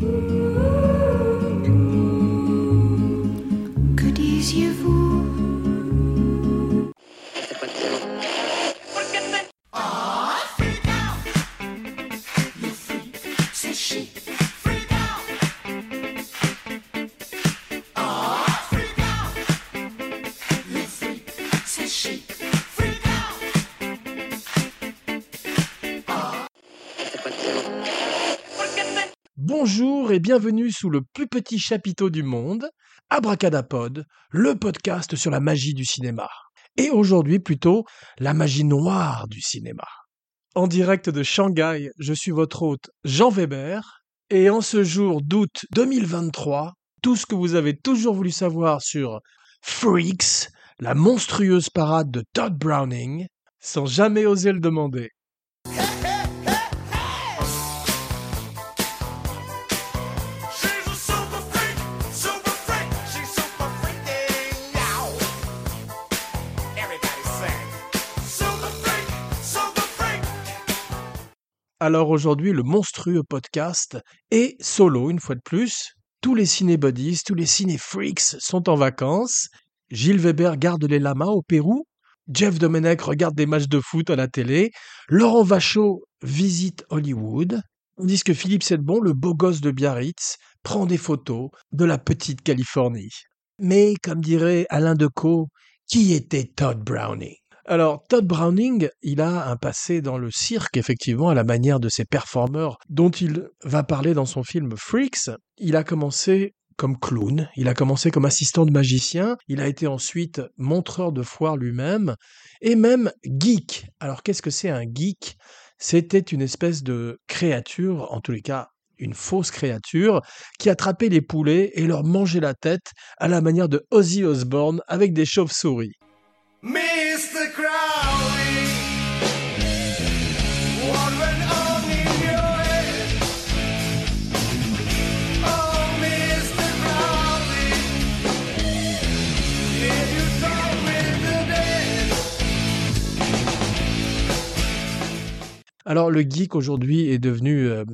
Que disiez-vous bienvenue sous le plus petit chapiteau du monde, Abracadapod, le podcast sur la magie du cinéma. Et aujourd'hui plutôt la magie noire du cinéma. En direct de Shanghai, je suis votre hôte Jean Weber, et en ce jour d'août 2023, tout ce que vous avez toujours voulu savoir sur Freaks, la monstrueuse parade de Todd Browning, sans jamais oser le demander. Alors aujourd'hui, le monstrueux podcast est solo une fois de plus. Tous les cinébodies, tous les ciné-freaks sont en vacances. Gilles Weber garde les lamas au Pérou. Jeff Domenech regarde des matchs de foot à la télé. Laurent Vachaud visite Hollywood. Tandis que Philippe Sedbon, le beau gosse de Biarritz, prend des photos de la petite Californie. Mais, comme dirait Alain Decaux, qui était Todd Browning? Alors, Todd Browning, il a un passé dans le cirque, effectivement, à la manière de ses performeurs dont il va parler dans son film Freaks. Il a commencé comme clown, il a commencé comme assistant de magicien, il a été ensuite montreur de foire lui-même, et même geek. Alors, qu'est-ce que c'est un geek? C'était une espèce de créature, en tous les cas une fausse créature, qui attrapait les poulets et leur mangeait la tête à la manière de Ozzy Osbourne avec des chauves-souris. Alors le geek aujourd'hui est devenu euh,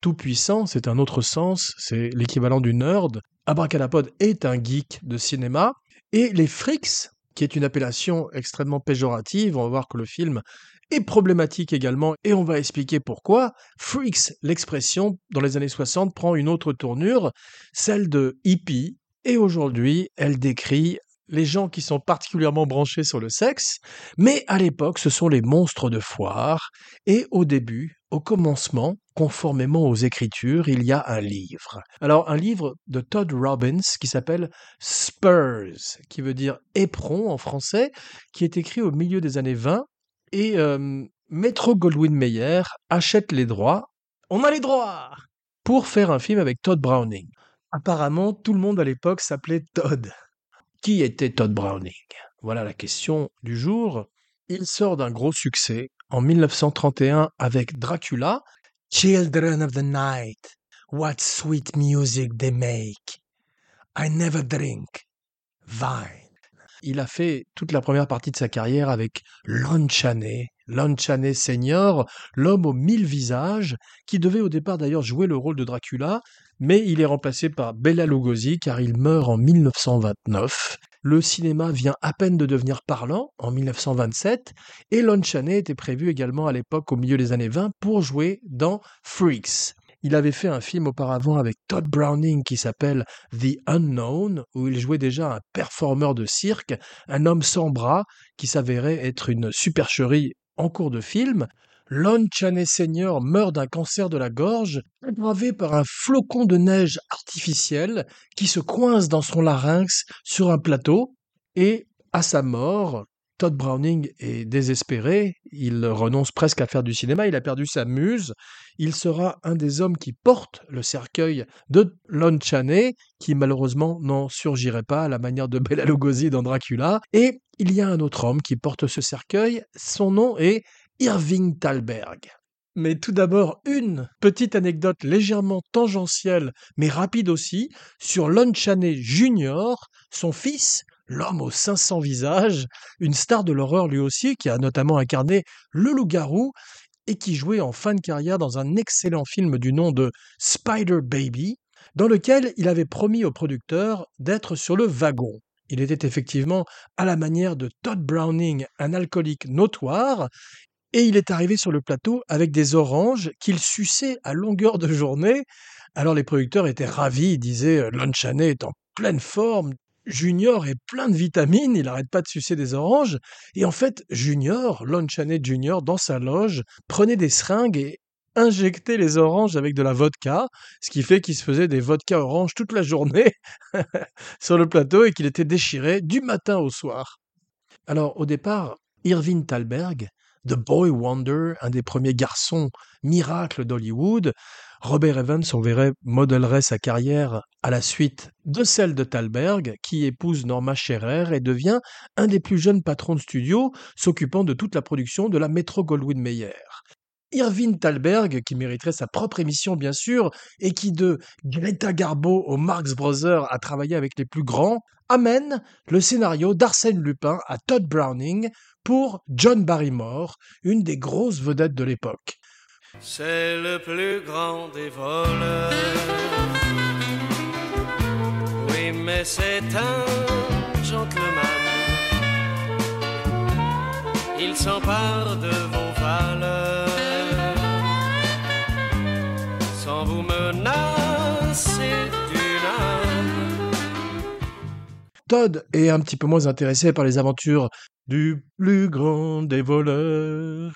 tout puissant, c'est un autre sens, c'est l'équivalent du nerd. Abracadapod est un geek de cinéma et les freaks, qui est une appellation extrêmement péjorative, on va voir que le film est problématique également et on va expliquer pourquoi. Freaks, l'expression dans les années 60 prend une autre tournure, celle de hippie et aujourd'hui, elle décrit les gens qui sont particulièrement branchés sur le sexe, mais à l'époque, ce sont les monstres de foire, et au début, au commencement, conformément aux écritures, il y a un livre. Alors, un livre de Todd Robbins qui s'appelle Spurs, qui veut dire éperon en français, qui est écrit au milieu des années 20, et euh, Metro Goldwyn Mayer achète les droits. On a les droits pour faire un film avec Todd Browning. Apparemment, tout le monde à l'époque s'appelait Todd. Qui était Todd Browning? Voilà la question du jour. Il sort d'un gros succès en 1931 avec Dracula. Children of the night, what sweet music they make. I never drink wine. Il a fait toute la première partie de sa carrière avec Lon Chaney, Lon Chaney Senior, l'homme aux mille visages, qui devait au départ d'ailleurs jouer le rôle de Dracula, mais il est remplacé par Bela Lugosi car il meurt en 1929. Le cinéma vient à peine de devenir parlant en 1927 et Lon Chaney était prévu également à l'époque au milieu des années 20 pour jouer dans Freaks. Il avait fait un film auparavant avec Todd Browning qui s'appelle The Unknown, où il jouait déjà un performeur de cirque, un homme sans bras qui s'avérait être une supercherie en cours de film. Lon Chaney Senior meurt d'un cancer de la gorge, aggravé par un flocon de neige artificiel qui se coince dans son larynx sur un plateau, et à sa mort, Todd Browning est désespéré, il renonce presque à faire du cinéma, il a perdu sa muse, il sera un des hommes qui porte le cercueil de Lon Chaney, qui malheureusement n'en surgirait pas à la manière de Bela Lugosi dans Dracula, et il y a un autre homme qui porte ce cercueil, son nom est Irving Thalberg. Mais tout d'abord, une petite anecdote légèrement tangentielle, mais rapide aussi, sur Lon Chaney Jr., son fils, l'homme aux 500 visages, une star de l'horreur lui aussi, qui a notamment incarné le loup-garou. et qui jouait en fin de carrière dans un excellent film du nom de Spider Baby, dans lequel il avait promis au producteur d'être sur le wagon. Il était effectivement à la manière de Todd Browning, un alcoolique notoire, et il est arrivé sur le plateau avec des oranges qu'il suçait à longueur de journée. Alors les producteurs étaient ravis, ils disaient euh, Lon Chaney est en pleine forme, Junior est plein de vitamines, il n'arrête pas de sucer des oranges. Et en fait, Junior, Lon Chaney Junior, dans sa loge, prenait des seringues et injectait les oranges avec de la vodka, ce qui fait qu'il se faisait des vodka oranges toute la journée sur le plateau et qu'il était déchiré du matin au soir. Alors au départ, Irving Thalberg, The Boy Wonder, un des premiers garçons miracles d'Hollywood, Robert Evans, on verrait, sa carrière à la suite de celle de Thalberg, qui épouse Norma Scherer et devient un des plus jeunes patrons de studio, s'occupant de toute la production de la Metro Goldwyn Mayer. Irving Thalberg, qui mériterait sa propre émission bien sûr, et qui de Greta Garbo au Marx Brothers a travaillé avec les plus grands, amène le scénario d'Arsène Lupin à Todd Browning pour John Barrymore, une des grosses vedettes de l'époque. C'est le plus grand des voleurs. Oui, mais c'est un gentleman. Il s'empare de vos valeurs sans vous menacer Todd est un petit peu moins intéressé par les aventures du plus grand des voleurs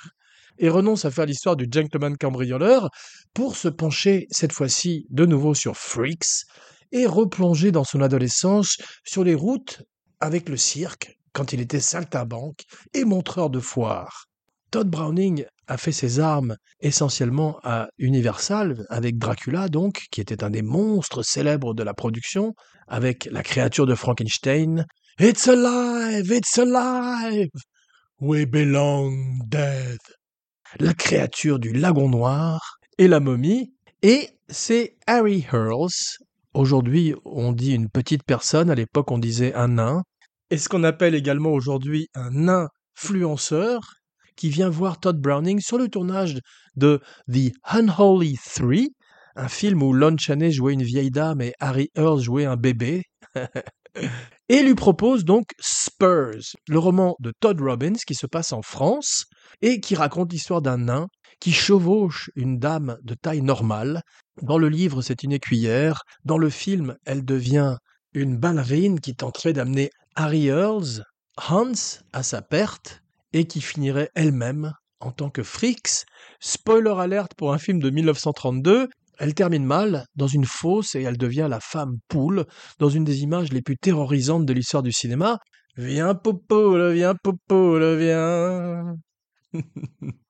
et renonce à faire l'histoire du gentleman cambrioleur pour se pencher cette fois-ci de nouveau sur Freaks et replonger dans son adolescence sur les routes avec le cirque quand il était saltimbanque et montreur de foire. Todd Browning a fait ses armes essentiellement à Universal, avec Dracula donc, qui était un des monstres célèbres de la production, avec la créature de Frankenstein. It's alive, it's alive, we belong dead. La créature du lagon noir et la momie. Et c'est Harry Hurls. Aujourd'hui, on dit une petite personne, à l'époque, on disait un nain. Et ce qu'on appelle également aujourd'hui un influenceur, qui vient voir Todd Browning sur le tournage de The Unholy Three, un film où Lon Chaney jouait une vieille dame et Harry Earls jouait un bébé. et lui propose donc Spurs, le roman de Todd Robbins qui se passe en France et qui raconte l'histoire d'un nain qui chevauche une dame de taille normale. Dans le livre, c'est une écuyère. Dans le film, elle devient une ballerine qui tenterait d'amener Harry Earls, Hans, à sa perte et qui finirait elle-même en tant que Frix. Spoiler alerte pour un film de 1932, elle termine mal dans une fosse et elle devient la femme poule dans une des images les plus terrorisantes de l'histoire du cinéma. Viens poule, viens poule, viens.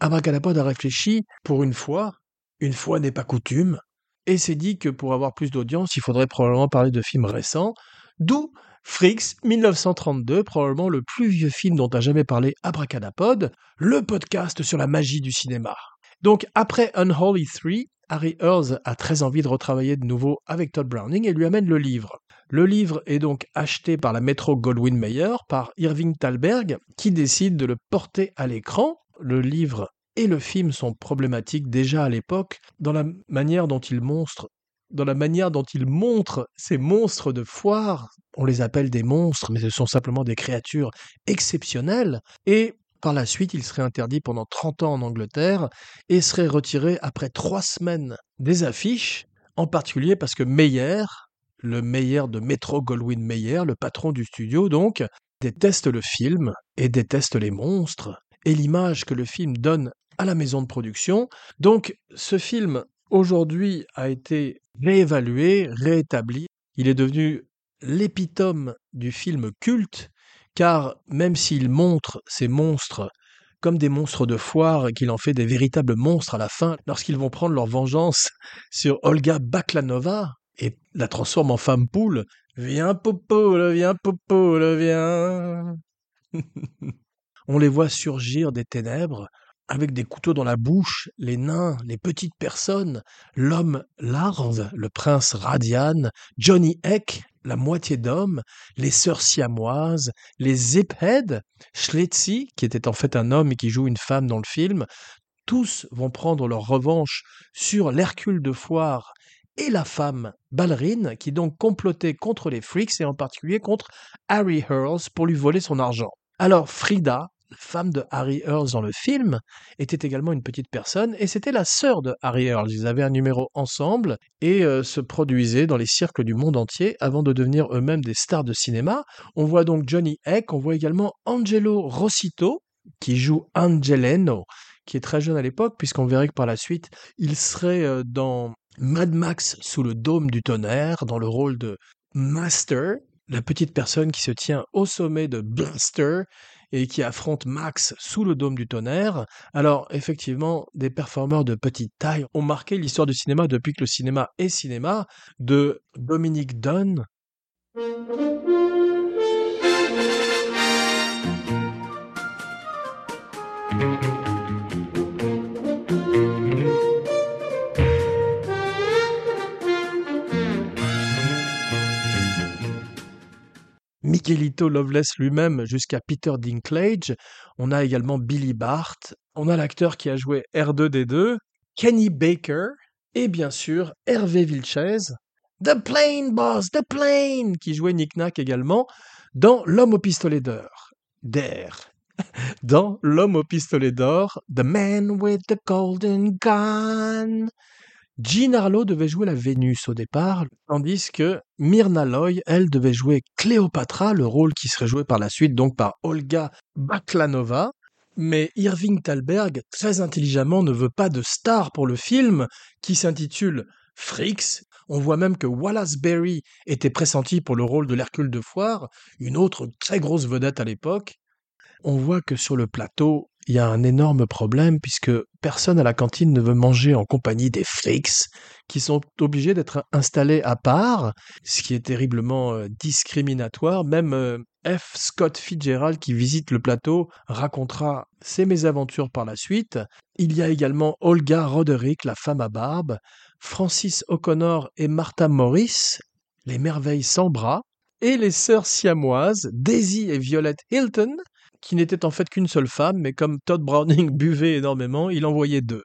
Abracadapod a réfléchi pour une fois, une fois n'est pas coutume, et s'est dit que pour avoir plus d'audience, il faudrait probablement parler de films récents, d'où Frix 1932, probablement le plus vieux film dont a jamais parlé Abracadapod, le podcast sur la magie du cinéma. Donc après Unholy 3, Harry Earls a très envie de retravailler de nouveau avec Todd Browning et lui amène le livre. Le livre est donc acheté par la Metro Goldwyn Mayer, par Irving Thalberg, qui décide de le porter à l'écran. Le livre et le film sont problématiques déjà à l'époque dans la manière dont il montre dans la manière dont il montre ces monstres de foire, on les appelle des monstres, mais ce sont simplement des créatures exceptionnelles, et par la suite, il serait interdit pendant 30 ans en Angleterre et serait retiré après trois semaines des affiches, en particulier parce que Meyer, le Meyer de Metro Goldwyn Mayer, le patron du studio donc, déteste le film et déteste les monstres et l'image que le film donne à la maison de production. Donc ce film aujourd'hui a été réévalué, réétabli. Il est devenu l'épitome du film culte, car même s'il montre ces monstres comme des monstres de foire et qu'il en fait des véritables monstres à la fin, lorsqu'ils vont prendre leur vengeance sur Olga Baklanova et la transforme en femme poule, viens popo, viens popo, viens. On les voit surgir des ténèbres, avec des couteaux dans la bouche, les nains, les petites personnes, l'homme larve, le prince Radian, Johnny Eck, la moitié d'homme, les sœurs siamoises, les Ziphead, Schletzi, qui était en fait un homme et qui joue une femme dans le film, tous vont prendre leur revanche sur l'Hercule de foire et la femme ballerine qui donc complotaient contre les freaks et en particulier contre Harry Hurls pour lui voler son argent. Alors Frida, femme de Harry Hurls dans le film, était également une petite personne et c'était la sœur de Harry Hurls. Ils avaient un numéro ensemble et euh, se produisaient dans les cirques du monde entier avant de devenir eux-mêmes des stars de cinéma. On voit donc Johnny Eck, on voit également Angelo Rossito qui joue Angeleno, qui est très jeune à l'époque puisqu'on verrait que par la suite il serait euh, dans Mad Max sous le dôme du tonnerre dans le rôle de Master, la petite personne qui se tient au sommet de Blaster et qui affronte Max sous le dôme du tonnerre. Alors, effectivement, des performeurs de petite taille ont marqué l'histoire du cinéma depuis que le cinéma est cinéma, de Dominique Dunn. Michelito Loveless lui-même jusqu'à Peter Dinklage. On a également Billy Bart. On a l'acteur qui a joué R2D2, Kenny Baker et bien sûr Hervé Vilches. The Plane Boss, The Plane, qui jouait Nick Nack également dans L'homme au pistolet d'or. D'air. Dans L'homme au pistolet d'or, The Man with the Golden Gun. Jean Harlow devait jouer la Vénus au départ, tandis que Myrna Loy, elle, devait jouer Cléopatra, le rôle qui serait joué par la suite donc par Olga Baklanova. Mais Irving Thalberg, très intelligemment, ne veut pas de star pour le film, qui s'intitule Freaks. On voit même que Wallace Berry était pressenti pour le rôle de l'Hercule de Foire, une autre très grosse vedette à l'époque. On voit que sur le plateau, il y a un énorme problème puisque personne à la cantine ne veut manger en compagnie des freaks qui sont obligés d'être installés à part, ce qui est terriblement euh, discriminatoire. Même euh, F. Scott Fitzgerald qui visite le plateau racontera ses mésaventures par la suite. Il y a également Olga Roderick, la femme à barbe, Francis O'Connor et Martha Morris, les merveilles sans bras, et les sœurs siamoises, Daisy et Violet Hilton, qui n'était en fait qu'une seule femme, mais comme Todd Browning buvait énormément, il envoyait deux.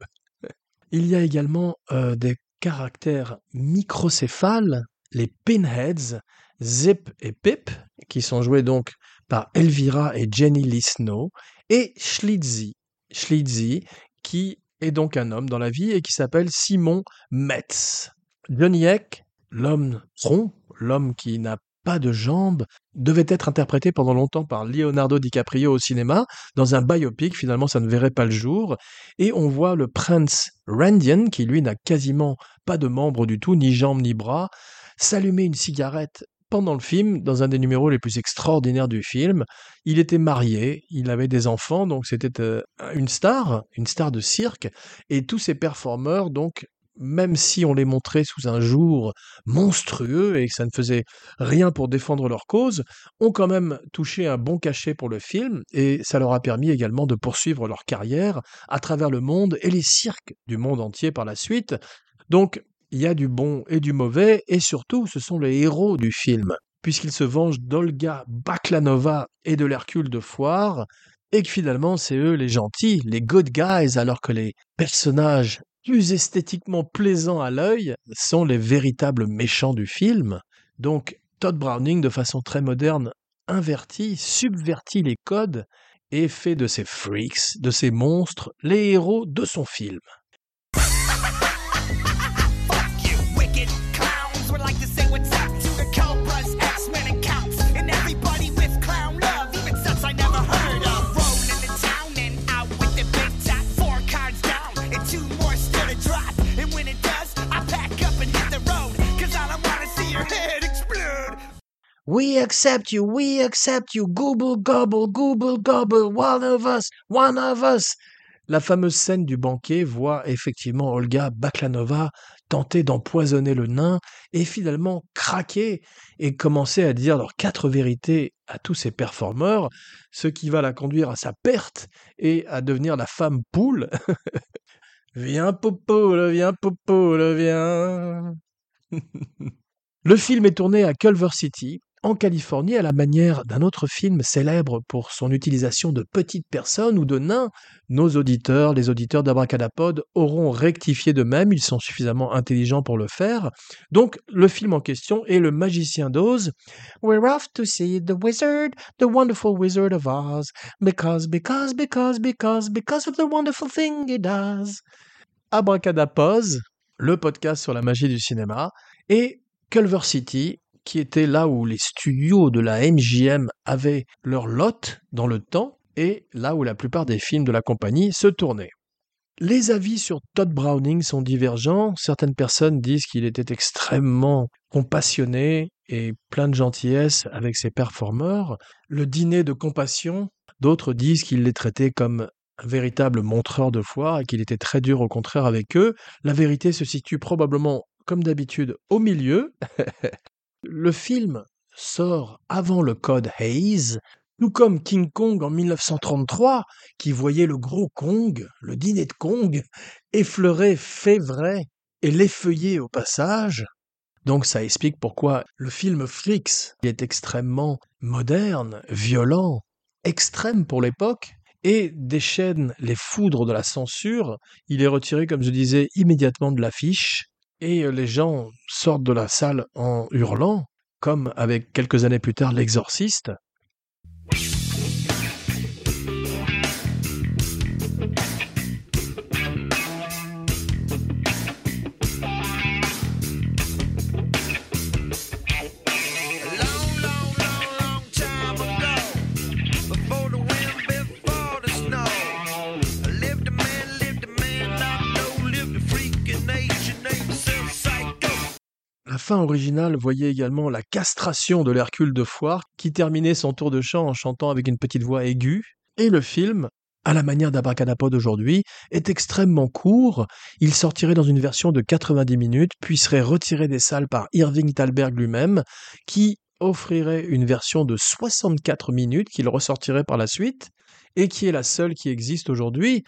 Il y a également euh, des caractères microcéphales, les Pinheads, Zip et Pip, qui sont joués donc par Elvira et Jenny Lee Snow, et Schlitzy, Schlitzy, qui est donc un homme dans la vie et qui s'appelle Simon Metz. Johnny Eck, l'homme tronc, l'homme qui n'a pas de jambes, devait être interprété pendant longtemps par Leonardo DiCaprio au cinéma, dans un biopic, finalement ça ne verrait pas le jour, et on voit le prince Randian, qui lui n'a quasiment pas de membres du tout, ni jambes ni bras, s'allumer une cigarette pendant le film, dans un des numéros les plus extraordinaires du film. Il était marié, il avait des enfants, donc c'était euh, une star, une star de cirque, et tous ces performeurs, donc, même si on les montrait sous un jour monstrueux et que ça ne faisait rien pour défendre leur cause, ont quand même touché un bon cachet pour le film, et ça leur a permis également de poursuivre leur carrière à travers le monde et les cirques du monde entier par la suite. Donc, il y a du bon et du mauvais, et surtout, ce sont les héros du film, puisqu'ils se vengent d'Olga Baklanova et de l'Hercule de Foire, et que finalement, c'est eux les gentils, les good guys, alors que les personnages plus esthétiquement plaisants à l'œil sont les véritables méchants du film. Donc, Todd Browning, de façon très moderne, invertit, subvertit les codes et fait de ces freaks, de ces monstres, les héros de son film. We accept you, we accept you, gobble gobble, gobble gobble, one of us, one of us. La fameuse scène du banquet voit effectivement Olga Baklanova tenter d'empoisonner le nain et finalement craquer et commencer à dire leurs quatre vérités à tous ses performeurs, ce qui va la conduire à sa perte et à devenir la femme poule. viens Popo, viens Popo, viens. Le film est tourné à Culver City, en Californie à la manière d'un autre film célèbre pour son utilisation de petites personnes ou de nains. Nos auditeurs, les auditeurs d'Abracadapod, auront rectifié de même, ils sont suffisamment intelligents pour le faire. Donc, le film en question est Le Magicien d'Oz. We're off to see the wizard, the wonderful wizard of Oz, because, because, because, because, because of the wonderful thing he does. Abracadapod, le podcast sur la magie du cinéma, et Culver City, qui était là où les studios de la MGM avaient leur lot dans le temps et là où la plupart des films de la compagnie se tournaient. Les avis sur Todd Browning sont divergents. Certaines personnes disent qu'il était extrêmement compassionné et plein de gentillesse avec ses performeurs. Le dîner de compassion, d'autres disent qu'il les traitait comme un véritable montreur de foi et qu'il était très dur au contraire avec eux. La vérité se situe probablement, comme d'habitude, au milieu. le film sort avant le code Hayes, tout comme King Kong en 1933, qui voyait le gros Kong, le dîner de Kong, effleurer fait vrai et l'effeuiller au passage. Donc ça explique pourquoi le film Freaks est extrêmement moderne, violent, extrême pour l'époque, et déchaîne les foudres de la censure. Il est retiré, comme je disais, immédiatement de l'affiche, et euh, les gens sortent de la salle en hurlant, comme avec quelques années plus tard l'exorciste. Fin originale voyait également la castration de l'Hercule de Foire, qui terminait son tour de chant en chantant avec une petite voix aiguë, et le film, à la manière d'Abracadapod aujourd'hui, est extrêmement court. Il sortirait dans une version de 90 minutes, puis serait retiré des salles par Irving Thalberg lui-même, qui offrirait une version de 64 minutes qu'il ressortirait par la suite, et qui est la seule qui existe aujourd'hui.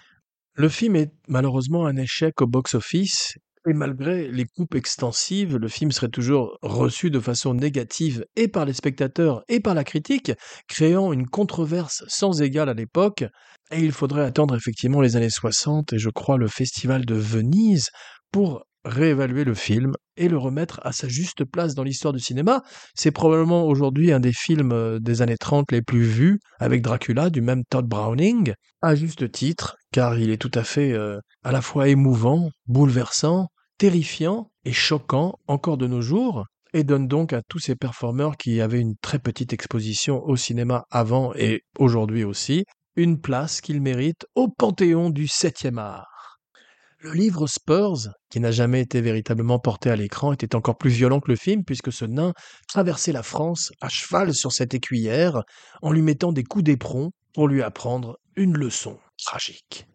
Le film est malheureusement un échec au box-office, et malgré les coupes extensives, le film serait toujours reçu de façon négative et par les spectateurs et par la critique, créant une controverse sans égale à l'époque. Et il faudrait attendre effectivement les années 60 et je crois le festival de Venise pour réévaluer le film et le remettre à sa juste place dans l'histoire du cinéma. C'est probablement aujourd'hui un des films euh, des années 30 les plus vus, avec Dracula du même Todd Browning, à juste titre, car il est tout à fait euh, à la fois émouvant, bouleversant, terrifiant et choquant encore de nos jours, et donne donc à tous ces performeurs qui avaient une très petite exposition au cinéma avant et aujourd'hui aussi, une place qu'ils méritent au panthéon du septième art. Le livre Spurs, qui n'a jamais été véritablement porté à l'écran, était encore plus violent que le film puisque ce nain traversait la France à cheval sur cette écuyère en lui mettant des coups d'éperon pour lui apprendre une leçon tragique.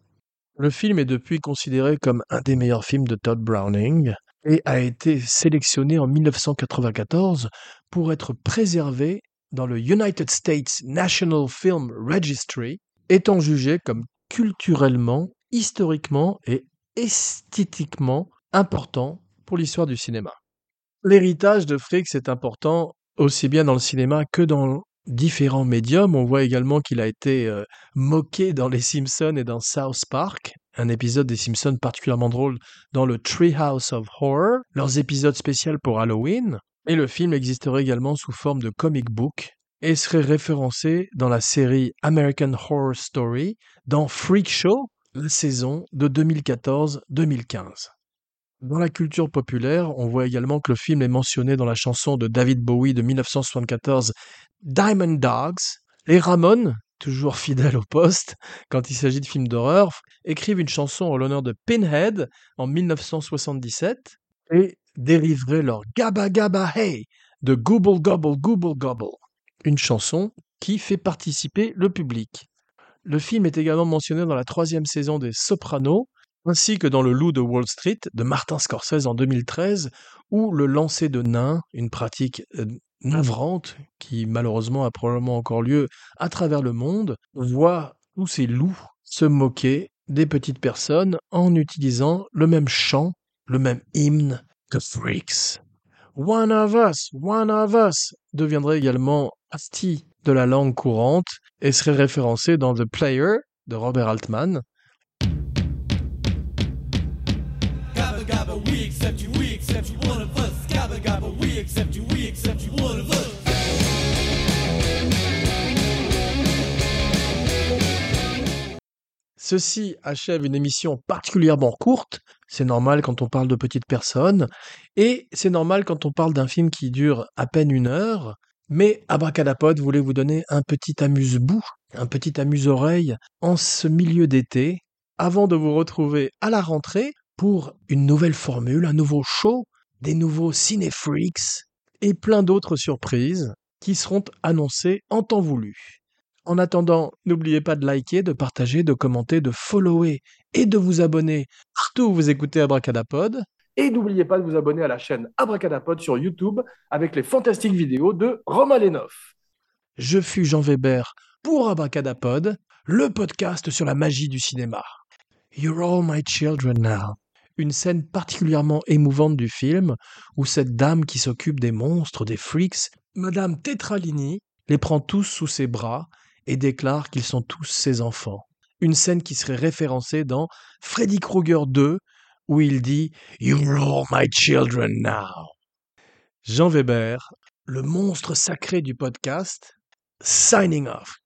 Le film est depuis considéré comme un des meilleurs films de Todd Browning et a été sélectionné en 1994 pour être préservé dans le United States National Film Registry, étant jugé comme culturellement, historiquement et esthétiquement important pour l'histoire du cinéma. L'héritage de Fricks est important aussi bien dans le cinéma que dans différents médiums. On voit également qu'il a été euh, moqué dans Les Simpsons et dans South Park, un épisode des Simpsons particulièrement drôle dans le Treehouse of Horror, leurs épisodes spéciaux pour Halloween. Et le film existerait également sous forme de comic book et serait référencé dans la série American Horror Story dans Freak Show, la saison de 2014-2015. Dans la culture populaire, on voit également que le film est mentionné dans la chanson de David Bowie de 1974, Diamond Dogs. Les Ramones, toujours fidèles au poste quand il s'agit de films d'horreur, écrivent une chanson en l'honneur de Pinhead en 1977 et dériveraient leur Gabba Gabba Hey de Gooble Gobble Gooble Gobble, une chanson qui fait participer le public. Le film est également mentionné dans la troisième saison des Sopranos, ainsi que dans Le Loup de Wall Street de Martin Scorsese en 2013, ou le lancer de nains, une pratique euh, navrante qui malheureusement a probablement encore lieu à travers le monde, voit tous ces loups se moquer des petites personnes en utilisant le même chant, le même hymne que Freaks. One of Us, One of Us deviendrait également Asti de la langue courante et serait référencé dans The Player de Robert Altman. Ceci achève une émission particulièrement courte. C'est normal quand on parle de petites personnes. Et c'est normal quand on parle d'un film qui dure à peine une heure. Mais Abracadapod voulait vous donner un petit amuse-bout, un petit amuse-oreille en ce milieu d'été, avant de vous retrouver à la rentrée pour une nouvelle formule, un nouveau show, des nouveaux cinéfreaks et plein d'autres surprises qui seront annoncées en temps voulu. En attendant, n'oubliez pas de liker, de partager, de commenter, de follower et de vous abonner partout où vous écoutez Abracadapod. Et n'oubliez pas de vous abonner à la chaîne Abracadapod sur YouTube avec les fantastiques vidéos de Romain Lenoff. Je fus Jean Weber pour Abracadapod, le podcast sur la magie du cinéma. You're all my children now. Une scène particulièrement émouvante du film où cette dame qui s'occupe des monstres, des freaks, Madame Tetralini, les prend tous sous ses bras et déclare qu'ils sont tous ses enfants. Une scène qui serait référencée dans Freddy Krueger 2, où il dit You're all my children now. Jean Weber, le monstre sacré du podcast, signing off.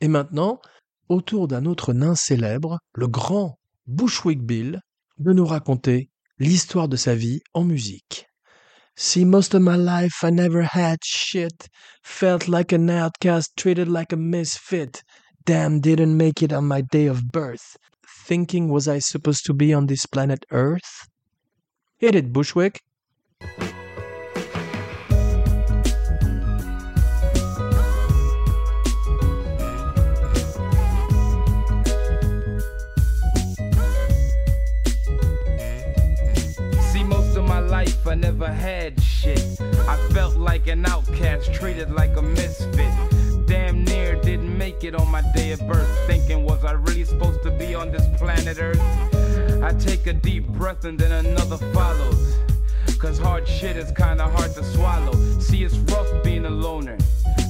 Et maintenant, autour d'un autre nain célèbre, le grand Bushwick Bill, de nous raconter l'histoire de sa vie en musique. See, most of my life I never had shit. Felt like an outcast, treated like a misfit. Damn, didn't make it on my day of birth. Thinking, was I supposed to be on this planet Earth? Hit it, Bushwick. See, most of my life I never had shit. I felt like an outcast, treated like a misfit. Damn near didn't make it on my day of birth. Thinking, was I really supposed to be on this planet Earth? I take a deep breath and then another follows. Cause hard shit is kinda hard to swallow. See, it's rough being a loner.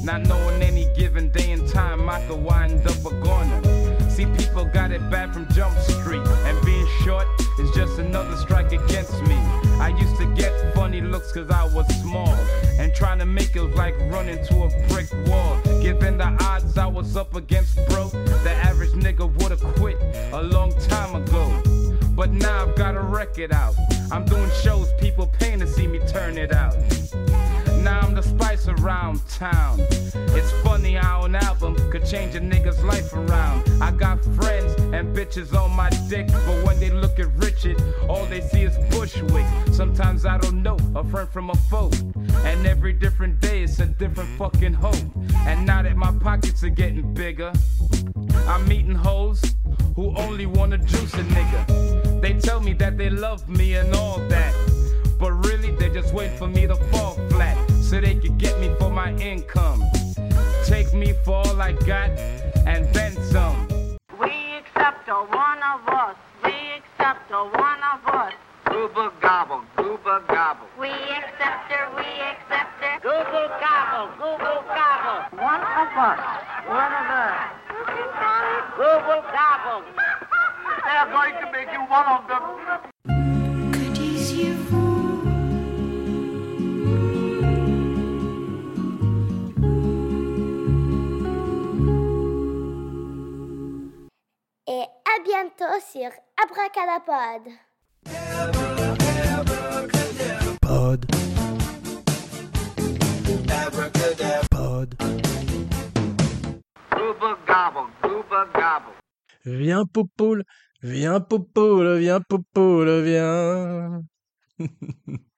Not knowing any given day and time I could wind up a goner. See, people got it bad from Jump Street. And being short is just another strike against me. I used to get funny looks cause I was small. And trying to make it like running to a brick wall. Given the odds I was up against broke, the average nigga would've quit a long time ago. But now I've got a record out. I'm doing shows, people paying to see me turn it out. Now I'm the spice around town. An album could change a nigga's life around. I got friends and bitches on my dick, but when they look at Richard, all they see is Bushwick. Sometimes I don't know a friend from a foe. And every different day it's a different fucking hope. And now that my pockets are getting bigger, I'm meeting hoes who only wanna juice a nigga. They tell me that they love me and all that. But really, they just wait for me to fall flat so they could get me for my income. Take me for all I got and then some. We accept a one of us. We accept a one of us. Gooba gobble, gooba gobble. We accept her. We accept her. Google gobble. Google gobble. One of us. One of us. Google gobble. They're going to make you one of them. Abracadapod. Pod. Pod. Gooba gobble, gooba gobble. Viens, Poupoule, viens, Poupoule, viens, Poupoule, viens.